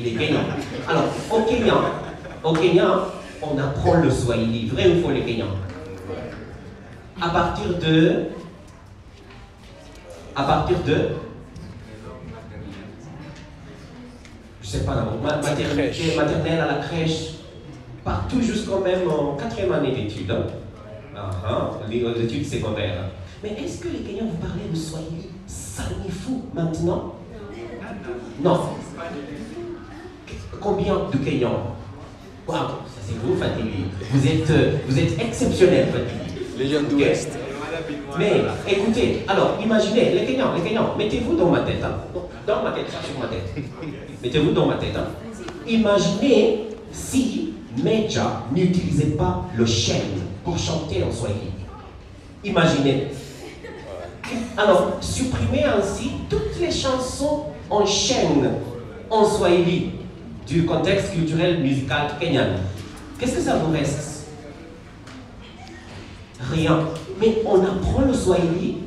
Il est Kenyan. Alors, au Kenya, au Kenya, on apprend le Swahili. Vrai ou faux, les Kenyans? À partir de. À partir de. Je sais pas, maternité, maternelle à la crèche, partout jusqu'au même en quatrième année d'études. Hein. Ah, ah, les études secondaires. Mais est-ce que les Kenyans vous parlez le Swahili? Fou maintenant? Non. Combien de Kenyans Waouh, ça c'est vous, Fatili. Vous êtes, euh, vous êtes exceptionnel, Fatili. Les jeunes d'Ouest. Mais écoutez, alors imaginez, les Kenyans, les Kenyans, mettez-vous dans ma tête, hein. dans ma tête, sur ma tête. Mettez-vous dans ma tête. Hein. Imaginez si Meja n'utilisait pas le chêne pour chanter en Swahili. Imaginez. Alors, supprimez ainsi toutes les chansons en chaîne en Swahili du contexte culturel musical kenyan. Qu'est-ce que ça vous reste? Rien. Mais on apprend le Swahili,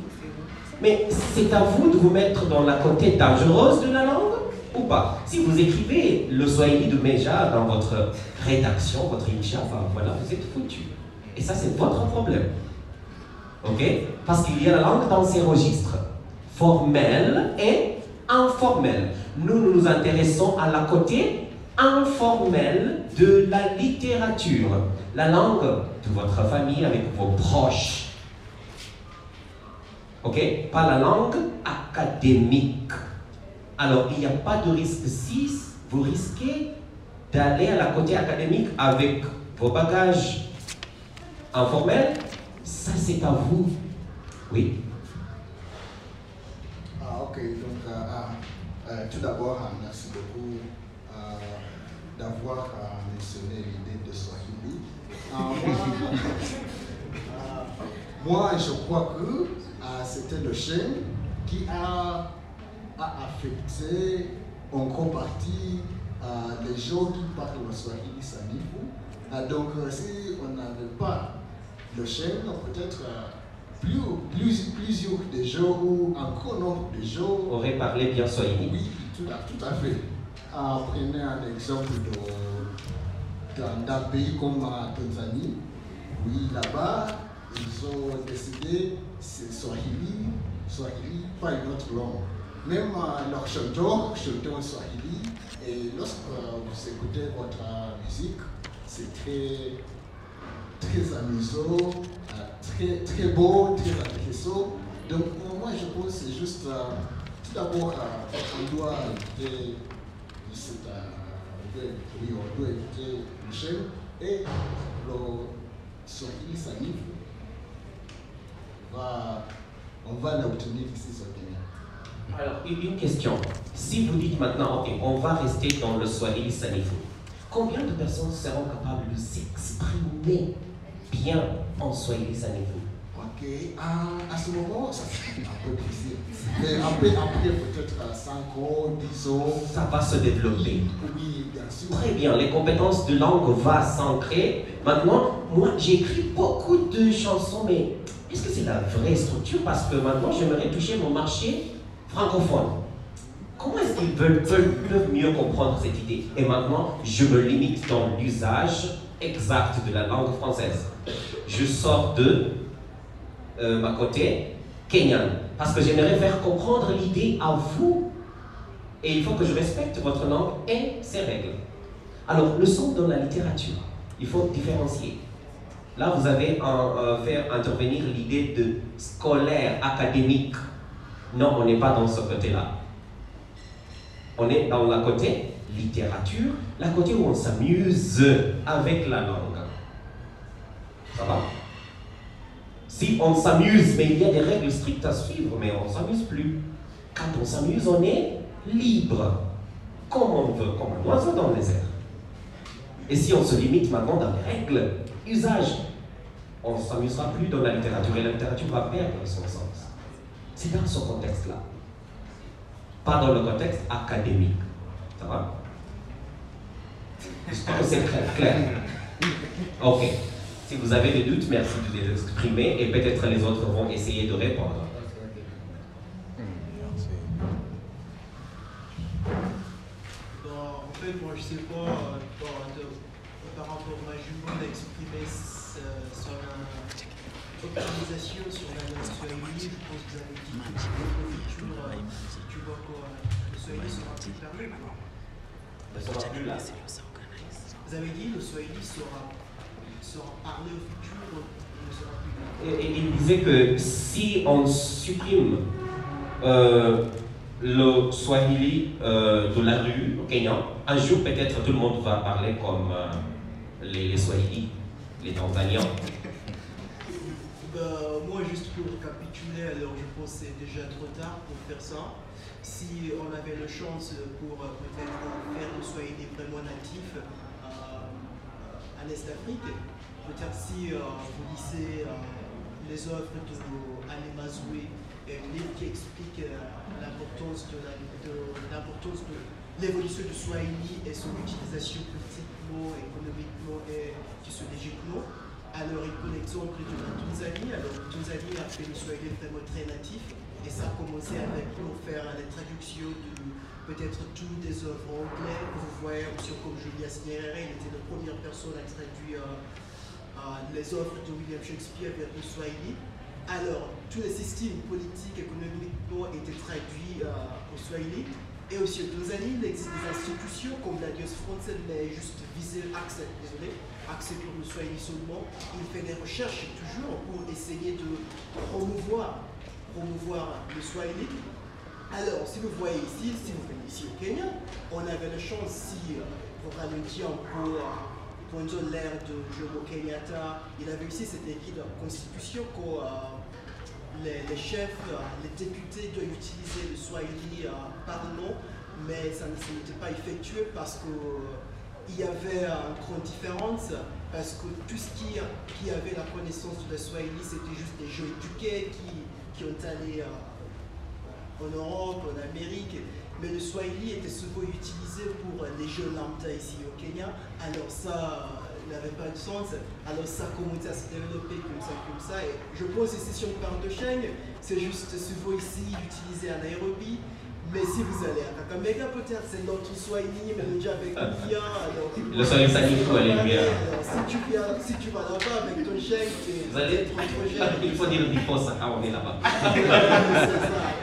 mais c'est à vous de vous mettre dans la côté dangereuse de la langue ou pas? Si vous écrivez le Swahili de Meja dans votre rédaction, votre insha, voilà, vous êtes foutu. Et ça, c'est votre problème. OK? Parce qu'il y a la langue dans ses registres, formel et informel. Nous, nous nous intéressons à la côté informel de la littérature, la langue de votre famille avec vos proches. OK? Pas la langue académique. Alors, il n'y a pas de risque si vous risquez d'aller à la côté académique avec vos bagages informels. Ça, c'est à vous. Oui. Ah, ok. Donc, euh, ah, euh, tout d'abord, ah, merci beaucoup d'avoir mentionné l'idée de Swahili. moi, je crois que c'était le chêne qui a a affecté en grande partie euh, les gens qui parlent le Swahili Sanifu. Euh, donc, euh, si on n'avait pas le chêne, peut-être plus, plus, plusieurs des gens ou un grand nombre de gens auraient parlé bien Swahili. Oui, tout à, tout à fait. Prenez un exemple d'un pays comme la Tanzanie. Oui, là-bas, ils ont décidé c'est Swahili, Swahili, pas une autre langue. Même euh, leurs chanteurs chantent en Swahili. Et lorsque vous écoutez votre musique, c'est très, très amusant, euh, très, très beau, très intéressant. Donc moi je pense que c'est juste, euh, tout d'abord, on doit oui, on doit écouter Michel et le Swahili Sanif va, on va l'obtenir ici au Kenya. Alors, une question. Si vous dites maintenant, OK, on va rester dans le Swahili Sanifu, combien de personnes seront capables de s'exprimer bien en Swahili Sanifu Ok, à, à, ce moment, ça serait un peu difficile. Mais après, après peut-être 5 ans, 10 ans. Ça va se développer. Oui, bien sûr. Très bien, les compétences de langue vont s'ancrer. Maintenant, moi, j'écris beaucoup de chansons, mais est-ce que c'est la vraie structure? Parce que maintenant, j'aimerais toucher mon marché francophones. Comment est-ce qu'ils peuvent, peuvent, mieux comprendre cette idée? Et maintenant, je me limite dans l'usage exact de la langue française. Je sors de euh, côté kenyan, parce que j'aimerais faire comprendre l'idée à vous. Et il faut que je respecte votre langue et ses règles. Alors, le son dans la littérature, il faut différencier. Là, vous avez fait intervenir l'idée de scolaire, académique. Non, on n'est pas dans ce côté-là. On est dans la côté littérature, la côté où on s'amuse avec la langue. Ça va? Si on s'amuse, mais il y a des règles strictes à suivre, mais on ne s'amuse plus. Quand on s'amuse, on est libre, comme on veut, comme un oiseau dans les airs. Et si on se limite maintenant dans les règles, usage, on ne s'amusera plus dans la littérature et la littérature va perdre son sens. C'est dans ce contexte-là. Pas dans le contexte académique. Ça va? J'espère que c'est clair. Ok. Si vous avez des doutes, merci de les exprimer et peut-être les autres vont essayer de répondre. En fait, moi je sais pas, euh, par, de- par rapport à Jumbo, il a exprimé sa- son euh, optimisation sur la langue swahili. Je pense que vous avez dit que euh, tu vois quoi, le swahili sera plus. Ne là. Vous avez dit le swahili sera, sera parlé au futur, là. Et- et il disait que si on supprime euh, le Swahili euh, de la rue au Kenya, un jour peut-être tout le monde va parler comme euh, les, les Swahili, les Tanzaniens. Bah, moi, juste pour récapituler, alors je pense que c'est déjà trop tard pour faire ça. Si on avait la chance pour euh, peut-être faire le Swahili vraiment natif euh, euh, l'Est d'Afrique, peut-être si euh, vous lisez euh, les œuvres de Alain Mazoué, un livre qui explique euh, l'importance de la- l'évolution du Swahili et son utilisation politiquement, économiquement et sociologiquement. Alors, il prend l'exemple de la Tanzanie. Alors, la Tanzanie a fait le Swahili vraiment très natif. Et ça a commencé avec pour faire les traductions de peut-être toutes des œuvres anglaises. Vous voyez, comme Julius Nyerere, il était la première personne à traduire euh, euh, les œuvres de William Shakespeare vers le Swahili. Alors, tous les systèmes politiques, économiques étaient traduits euh, au Swahili. Et aussi en Tanzanie, il existe des institutions comme la Dios française, mais juste visée, accès, désolé, accès pour le Swahili seulement. Il fait des recherches toujours pour essayer de promouvoir, promouvoir le Swahili. Alors, si vous voyez ici, si vous venez ici au Kenya, on avait la chance, si euh, ralentissez un peu, euh, pendant l'ère de Jomo Kenyatta, il ici, c'était écrit dans la Constitution que euh, les, les chefs, euh, les députés doivent utiliser le Swahili euh, parlement, mais ça n'était pas effectué parce que euh, y avait une grande différence, parce que tout ce qui, avait la connaissance de la Swahili, c'était juste des gens éduqués qui, qui ont allé en Europe, en Amérique, mais le Swahili était souvent utilisé pour les jeux lambda ici au Kenya, alors ça euh, n'avait pas de sens, alors ça a commencé à se développer comme ça, comme ça, et je pense ici si on parle de Sheng, c'est juste souvent ici utilisé à Nairobi, mais si vous allez à Kakamega, peut-être c'est notre Swahili mélangé avec le bien, alors... Le Swahili Sanifu, elle est bien. Alors, si tu, viens, si tu vas là-bas avec ton Vous allez, trop trop cher. il faut dire faux ça quand on est là-bas. Ça.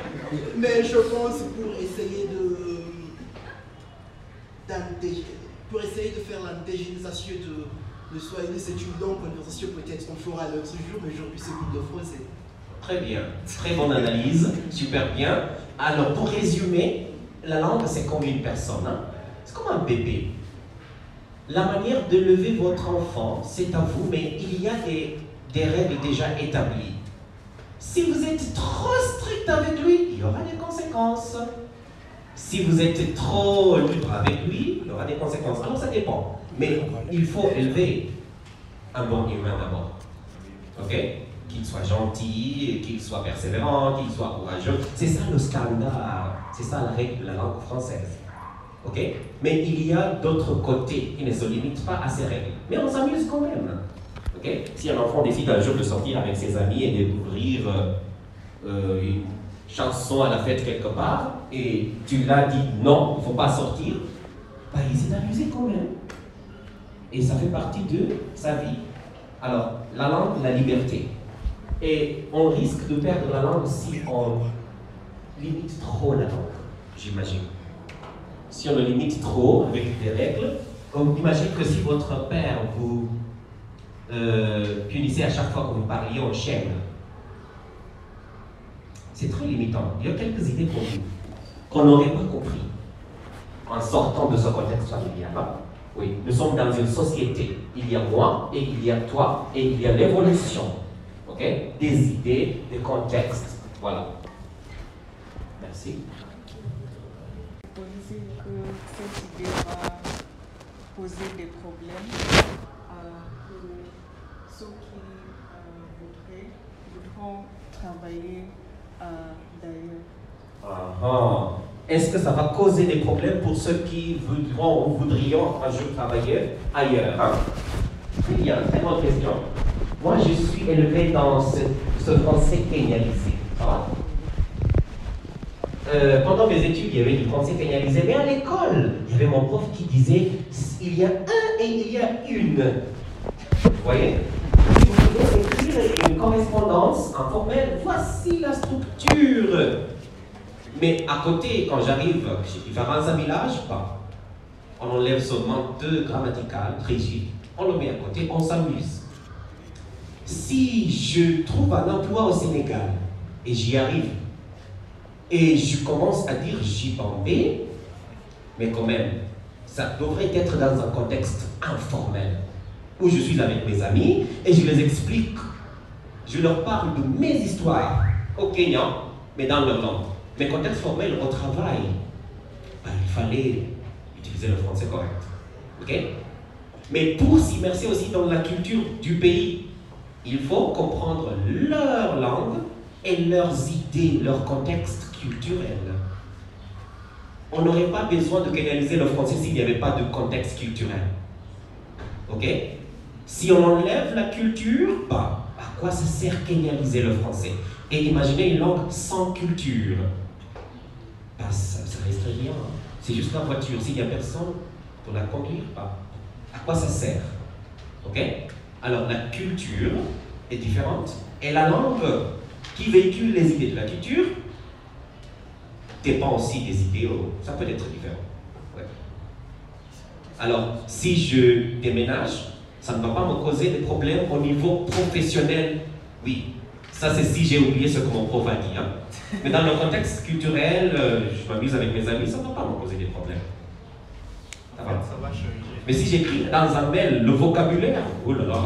Mais je pense pour essayer de d'indé- pour essayer de de Swahili, c'est une longue conversation, peut-être on fera l'autre jour, mais aujourd'hui c'est plus de français. Très bien, très bonne analyse, super bien. Alors pour résumer, la langue c'est comme une personne, hein. c'est comme un bébé. La manière de lever votre enfant, c'est à vous, mais il y a des, des règles déjà établies. Si vous êtes trop strict avec lui, il y aura des conséquences. Si vous êtes trop libre avec lui, il aura des conséquences. Alors ça dépend. Mais il faut élever un bon humain d'abord. Ok? Qu'il soit gentil, qu'il soit persévérant, qu'il soit courageux. C'est ça le standard. C'est ça la règle de la langue française. Ok? Mais il y a d'autres côtés qui ne se limitent pas à ces règles. Mais on s'amuse quand même. Ok? Si un enfant décide un jour de sortir avec ses amis et découvrir euh, euh, une chanson à la fête quelque part, et tu l'as dit non, il ne faut pas sortir, bah, il s'est amusé quand même. Et ça fait partie de sa vie. Alors, la langue, la liberté. Et on risque de perdre la langue si on limite trop la langue, j'imagine. Si on le limite trop avec des règles, comme imagine que si votre père vous euh, punissait à chaque fois que vous parliez en chaîne, c'est très limitant. Il y a quelques idées vous qu'on n'aurait pas compris en sortant de ce contexte familial. hein. Oui, nous sommes dans une société. Il y a moi et il y a toi et il y a l'évolution. Ok? Des idées, des contextes. Voilà. Merci. Vous que cette idée va poser des problèmes pour ceux qui euh, voudront travailler d'ailleurs Ah, ah. Est-ce que ça va causer des problèmes pour ceux qui voudront ou voudrions un jour travailler ailleurs? Hein? Très bien, très bonne question. Moi, je suis élevé dans ce, ce français kenyalisé. Va? Euh, pendant mes études, il y avait du français canalisé, mais à l'école, il y avait mon prof qui disait il y a un et il y a une. Vous voyez Si vous voulez écrire une correspondance informelle, voici la structure. Mais à côté, quand j'arrive chez différents village, pas. On enlève seulement deux grammaticales rigides, on le met à côté, on s'amuse. Si je trouve un emploi au Sénégal et j'y arrive, et je commence à dire Jibambé, mais quand même, ça devrait être dans un contexte informel, où je suis avec mes amis et je les explique. Je leur parle de mes histoires au Kenya, mais dans leur langue. Mais contexte formel au travail, ben, il fallait utiliser le français correct. OK? Mais pour s'immerser aussi dans la culture du pays, il faut comprendre leur langue et leurs idées, leur contexte culturel. On n'aurait pas besoin de canaliser le français s'il n'y avait pas de contexte culturel. Ok? Si on enlève la culture, bah, à quoi ça sert canaliser le français Et imaginez une langue sans culture. Bah, ça, reste rien. C'est juste la voiture. S'il n'y a personne pour la conduire, bah, à quoi ça sert? Ok? Alors la culture est différente et la langue qui véhicule les idées de la culture dépend aussi des idéaux. Ça peut être différent. Alors, si je déménage, ça ne va pas me causer des problèmes au niveau professionnel. Oui, ça c'est si j'ai oublié ce que mon prof a dit. Hein. Mais dans le contexte culturel, euh, je m'amuse avec mes amis, ça ne va pas me causer des problèmes. Ça va. Ça va changer. Mais si j'écris dans un mail le vocabulaire, oh là là,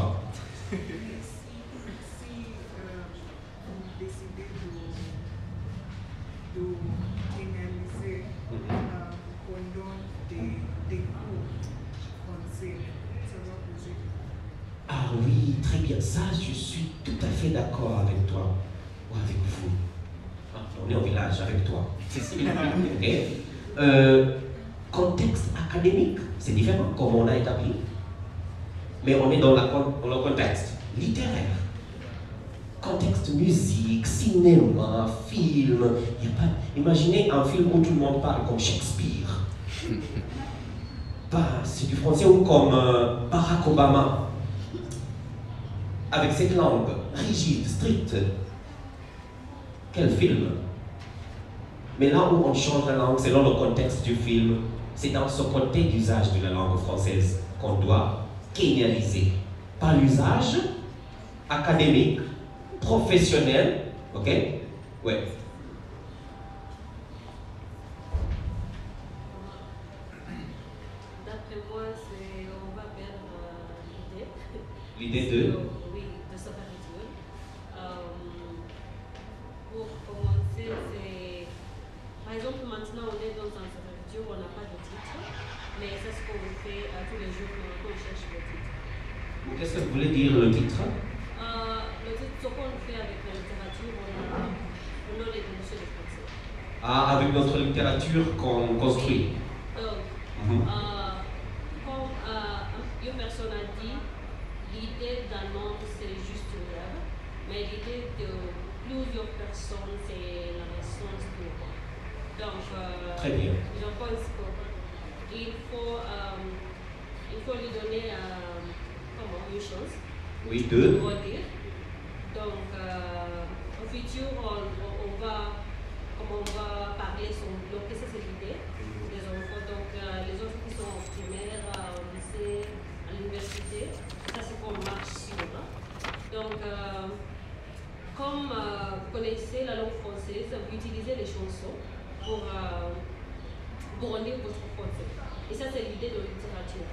ça, je suis tout à fait d'accord avec toi ou avec vous. On est au village avec toi. Euh, contexte académique, c'est différent, comme on a établi. Mais on est dans, la, le contexte littéraire. Contexte musique, cinéma, film. Y a pas, imaginez un film où tout le monde parle comme Shakespeare. Bah, c'est du français ou comme euh, Barack Obama avec cette langue rigide, stricte. Quel film Mais là où on change la langue selon le contexte du film, c'est dans ce côté d'usage de la langue française qu'on doit kenyaniser. Pas l'usage académique, professionnel, ok? Ouais. D'après moi, c'est on va perdre l'idée. L'idée de Qu'est-ce que vous voulez dire le titre euh, Le titre, ce qu'on fait avec la littérature, on a, on a les de français. Ah, avec notre littérature qu'on construit Donc, mm -hmm. euh, comme euh, une personne a dit, l'idée d'un homme, c'est juste une rêve, mais l'idée de plusieurs personnes, c'est la naissance du roi. Donc, euh, Très bien. je pense qu'il faut, euh, il faut lui donner un une chose. Oui, deux. Donc, euh, au futur, on, on, va, comme on va parler sur donc ça c'est l'idée des enfants. Donc, euh, les enfants qui sont en primaire, euh, au lycée, l'université, ça c'est qu'on marche sur. Donc, comme vous connaissez la langue française, vous utilisez les chansons pour, pour votre français. Et ça c'est l'idée de littérature.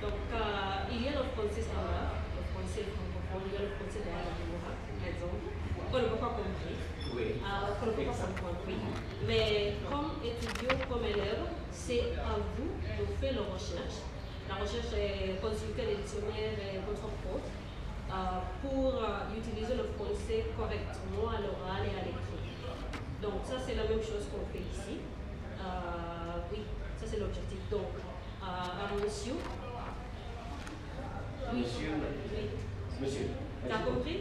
Donc, euh, il y a le français standard, le français francophone, il y a le français de la par exemple, qu'on ne peut pas comprendre. Oui. Euh, qu'on ne peut pas comprendre, oui. Mais comme étudiant, comme élève, c'est à vous de faire la recherche. La recherche est consulter les dictionnaires et votre faute euh, pour euh, utiliser le français correctement à l'oral et à l'écrit. Donc, ça, c'est la même chose qu'on fait ici. Euh, oui, ça, c'est l'objectif. Donc, à monsieur, Monsieur. Monsieur. T'as compris?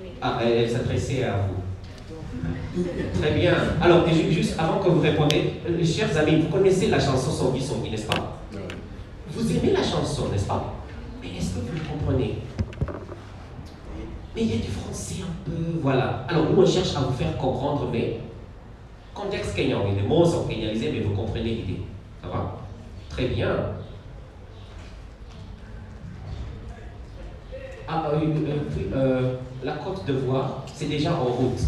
Oui. Ah, elle s'adressait à vous. Très bien. Alors, juste avant que vous répondiez, euh, chers amis, vous connaissez la chanson Son Son n'est-ce pas? Vous aimez la chanson, n'est-ce pas? Mais est-ce que vous le comprenez? Mais il y a du français un peu. Voilà. Alors, nous, on cherche à vous faire comprendre, mais contexte kenyan. Les mots sont kenyalisés, mais vous comprenez l'idée. Ça va? Très bien. Ah, euh, euh, euh, la Côte d'Ivoire, c'est déjà en route.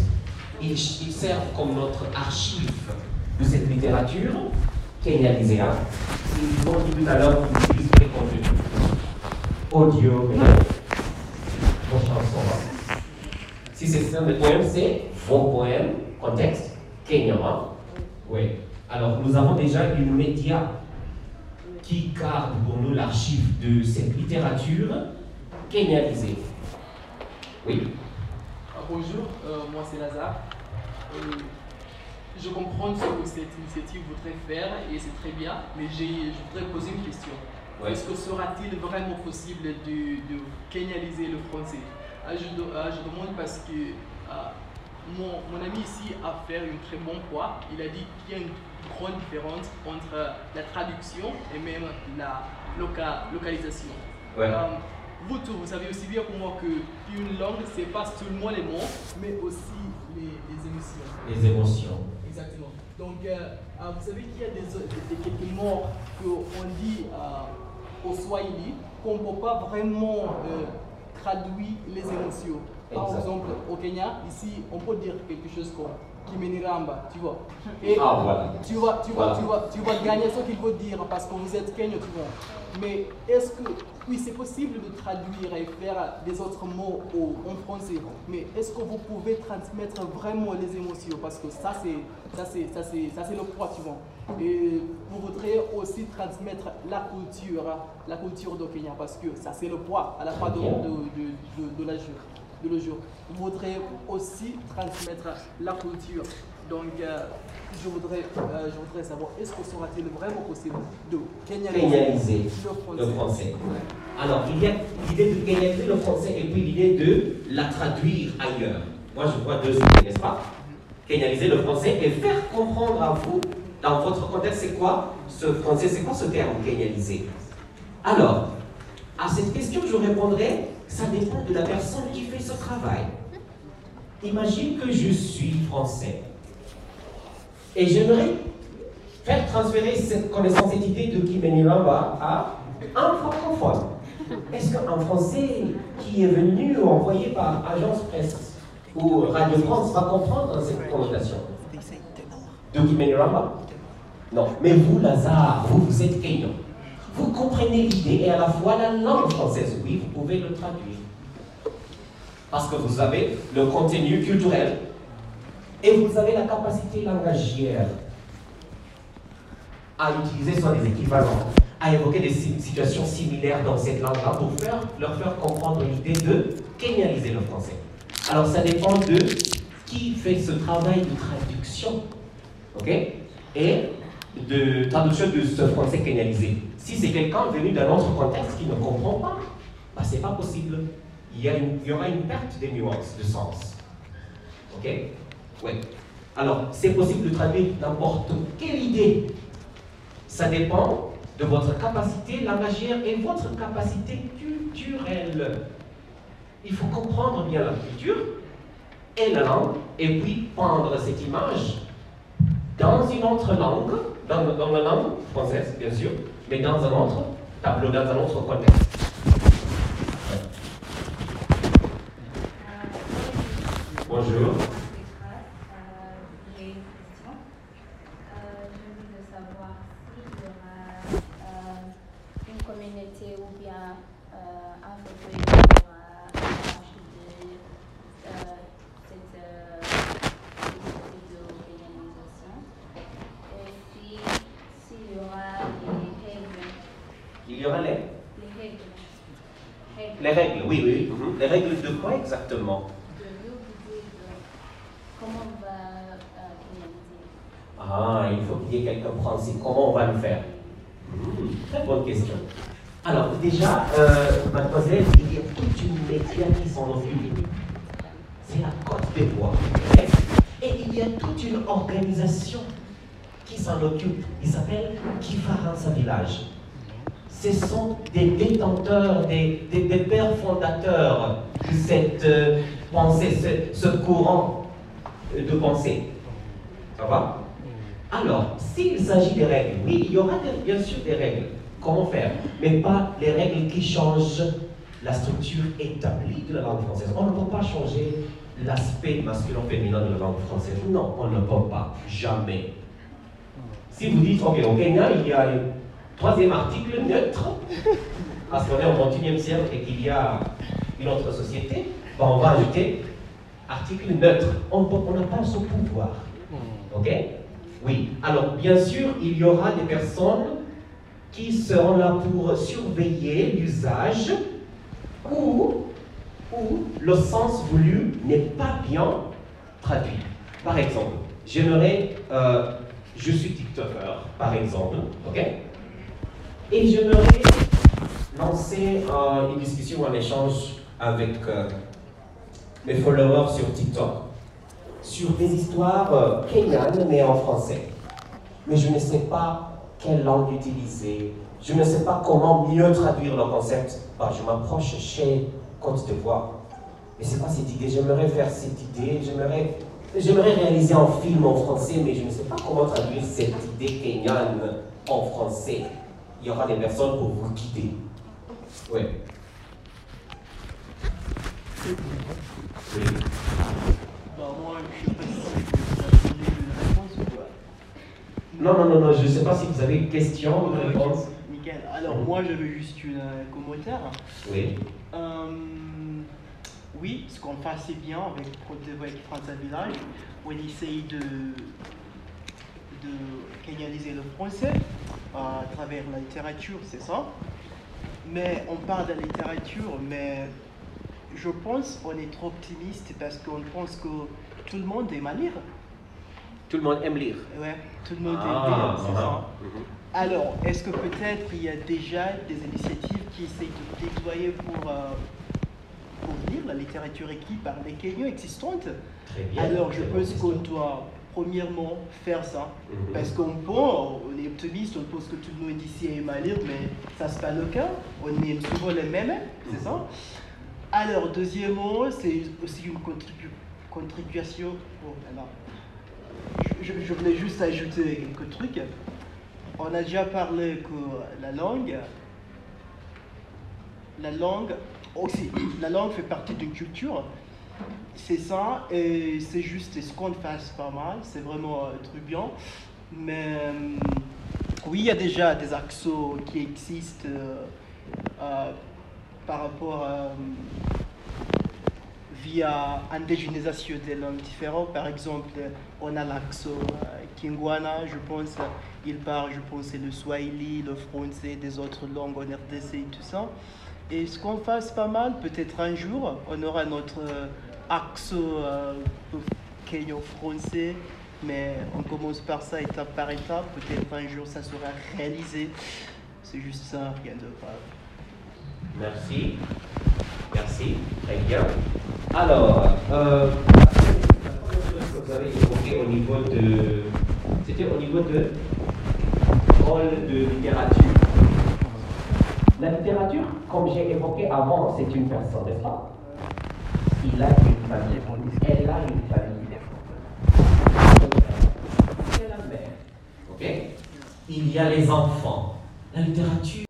Ils, servent comme notre archive de cette littérature kenyalisée. Hein. Ils ont dit tout à l'heure qu'ils utilisent les contenus audio, vos chansons. Si c'est ça le poème, c'est vos poèmes, contexte kenyan. Hein. Oui. Alors, nous avons déjà une média qui garde pour nous l'archive de cette littérature kenyalisée. Oui. Ah, bonjour, euh, moi c'est Lazare. Euh, je comprends ce que cette initiative voudrait faire et c'est très bien, mais je voudrais poser une question. Est-ce que sera-t-il vraiment possible de, de kenyaliser le français? Ah, je, ah, je, demande parce que mon, mon, ami ici a fait un très bon poids. Il a dit qu'il y a une grande différence entre la traduction et même la localisation. Ouais. Euh, vous tous, vous savez aussi bien pour moi qu'une langue, c'est pas seulement les mots, mais aussi les, les émotions. Les émotions. Exactement. Donc, euh, euh, vous savez qu'il y a des, des, quelques mots qu'on dit au Swahili qu'on ne peut pas vraiment traduire les émotions. Par exemple, au Kenya, ici, on peut dire quelque chose comme Kimeniramba, tu vois. Et ah, voilà. tu, vas, tu, vas, tu, vas, tu vas gagner ce qu'il veut dire parce que vous êtes Kenya, tu vois. Mais est-ce que, oui, c'est possible de traduire et faire des autres mots en français, mais est-ce que vous pouvez transmettre vraiment les émotions? Parce que ça, c'est ça, c'est, ça, c'est, ça, c'est le poids, tu vois. Et vous voudrez aussi transmettre la culture, la culture de Kenya, parce que ça, c'est le poids à la fois de, de, de, de la jeu de le jour. Vous voudrez aussi transmettre la culture. Donc, euh, je, voudrais, euh, je voudrais savoir, est-ce que sera-t-il vraiment possible de kenyaliser le français, Alors, il y a l'idée de kenyaliser le français et puis l'idée de la traduire ailleurs. Moi, je vois deux idées, n'est-ce pas? Kenyaliser le français et faire comprendre à vous, dans votre contexte, c'est quoi ce français, c'est quoi ce terme kenyaliser Alors, à cette question, je répondrai ça dépend de la personne qui fait ce travail. Imagine que je suis français et j'aimerais faire transférer cette connaissance, cette idée de Kibeniramba à un francophone. Est-ce qu'un Français qui est venu ou envoyé par Agence Presse ou Radio France va comprendre cette connotation de Kibeniramba Non. Mais vous, Lazare, vous, vous êtes Kenyan. Vous comprenez l'idée et à la fois la langue française. Oui, vous pouvez le traduire. Parce que vous avez le contenu culturel et vous avez la capacité langagière à utiliser soit des équivalents, à évoquer des situations similaires dans cette langue-là pour faire, leur faire comprendre l'idée de kenyaliser le français. Alors ça dépend de qui fait ce travail de traduction. OK? Et de traduction de ce français kenyalisé. Si c'est quelqu'un venu d'un autre contexte qui ne comprend pas, bah, ce n'est pas possible. Il y, aura une perte des nuances, de sens. Ok? Oui. Alors, c'est possible de traduire n'importe quelle idée. Ça dépend de votre capacité langagière et votre capacité culturelle. Il faut comprendre bien la culture et la langue, et puis prendre cette image dans une autre langue, dans, la langue française, bien sûr, mais dans un autre tableau, dans un autre contexte. Bonjour. Les règles, oui, oui. Mhm. Les règles de quoi exactement Comment on va Ah, il faut Comment on va le faire mhm. Très bonne question. Alors, déjà, euh, mademoiselle, il y a toute une métier qui s'en occupe. C'est la côte bois. Et il y a toute une organisation qui s'en occupe. Il s'appelle Kifaransa Village. Ce sont des détenteurs, des, des, pères fondateurs de cette euh, pensée, ce courant de pensée. Ça va? Alors, s'il s'agit des règles, oui, il y aura bien sûr des règles. Comment faire? Mais pas les règles qui changent la structure établie de la langue française. On ne peut pas changer l'aspect masculin-féminin de la langue française. Non, on ne peut pas. Jamais. Si vous dites, ok, au Kenya, il y a un troisième article neutre, parce qu'on est au 21e siècle et qu'il y a une autre société, ben, on va ajouter article neutre. On n'a pas ce pouvoir. Ok? Oui. Alors, bien sûr, il y aura des personnes qui seront là pour surveiller l'usage ou, le sens voulu n'est pas bien traduit. Par exemple, j'aimerais, euh, je suis TikToker, par exemple, ok? Et j'aimerais lancer euh, une discussion, un échange avec euh, mes followers sur TikTok sur des histoires euh, kenyanes mais en français. Mais je ne sais pas quelle langue utiliser. Je ne sais pas comment mieux traduire le concept. Bah, je m'approche chez Côte d'Ivoire. Et c'est quoi cette idée J'aimerais faire cette idée. J'aimerais, j'aimerais réaliser un film en français, mais je ne sais pas comment traduire cette idée kenyane en français. Il y aura des personnes pour vous guider. Oui. Oui. Bah, moi, je sais pas si vous avez une réponse ou pas. Non, non, non, non, je ne sais pas si vous avez une question ou une Ok, réponse. Nickel. Alors, moi, j'avais juste une euh, commentaire. Oui. Euh, oui, ce qu'on fait assez bien avec et France à Village, on essaye de, de le français à travers la littérature, c'est ça. Mais on parle de la littérature, mais je pense qu'on est trop optimiste parce qu'on pense que tout le monde aime à lire. Tout le monde aime lire. Ouais, tout le monde Ah, aime lire, c'est ça. mhm. Alors, est-ce que peut-être il y a déjà des initiatives qui essayent de déployer pour, euh, pour lire la littérature écrite par les Kenyans existantes? Très bien. Alors, je pense qu'on doit premièrement faire ça. Mhm. Parce qu'on pense, on est optimiste, on pense que tout le monde ici aime à lire, mais ça c'est pas le cas. On aime souvent les mêmes, c'est ça Alors, deuxièmement, c'est aussi une contribu- contribution. Oh là là. Je, voulais juste ajouter quelques trucs. On a déjà parlé que la langue, la langue aussi, la langue fait partie d'une culture. C'est ça, et c'est juste ce qu'on fasse pas mal, c'est vraiment un truc bien. Mais euh, oui, il y a déjà des accents qui existent euh, euh, par rapport à via indigénisation des langues différentes. Par exemple, on a l'accent euh, Kingwana, je pense, il parle, je pense, le Swahili, le français, des autres langues en RDC et tout ça. Et ce qu'on fasse pas mal, peut-être un jour, on aura notre euh, accent euh, kenyan français, mais on commence par ça étape par étape. Peut-être un jour ça sera réalisé. C'est juste ça, rien de grave. Merci. Merci. Très bien. Alors, euh, vous avez évoqué au niveau de. C'était au niveau de rôle de littérature. La littérature, comme j'ai évoqué avant, c'est une personne, n'est-ce pas? Il a une famille. Elle a une famille. Il y a la mère. Ok? Il y a les enfants. La littérature.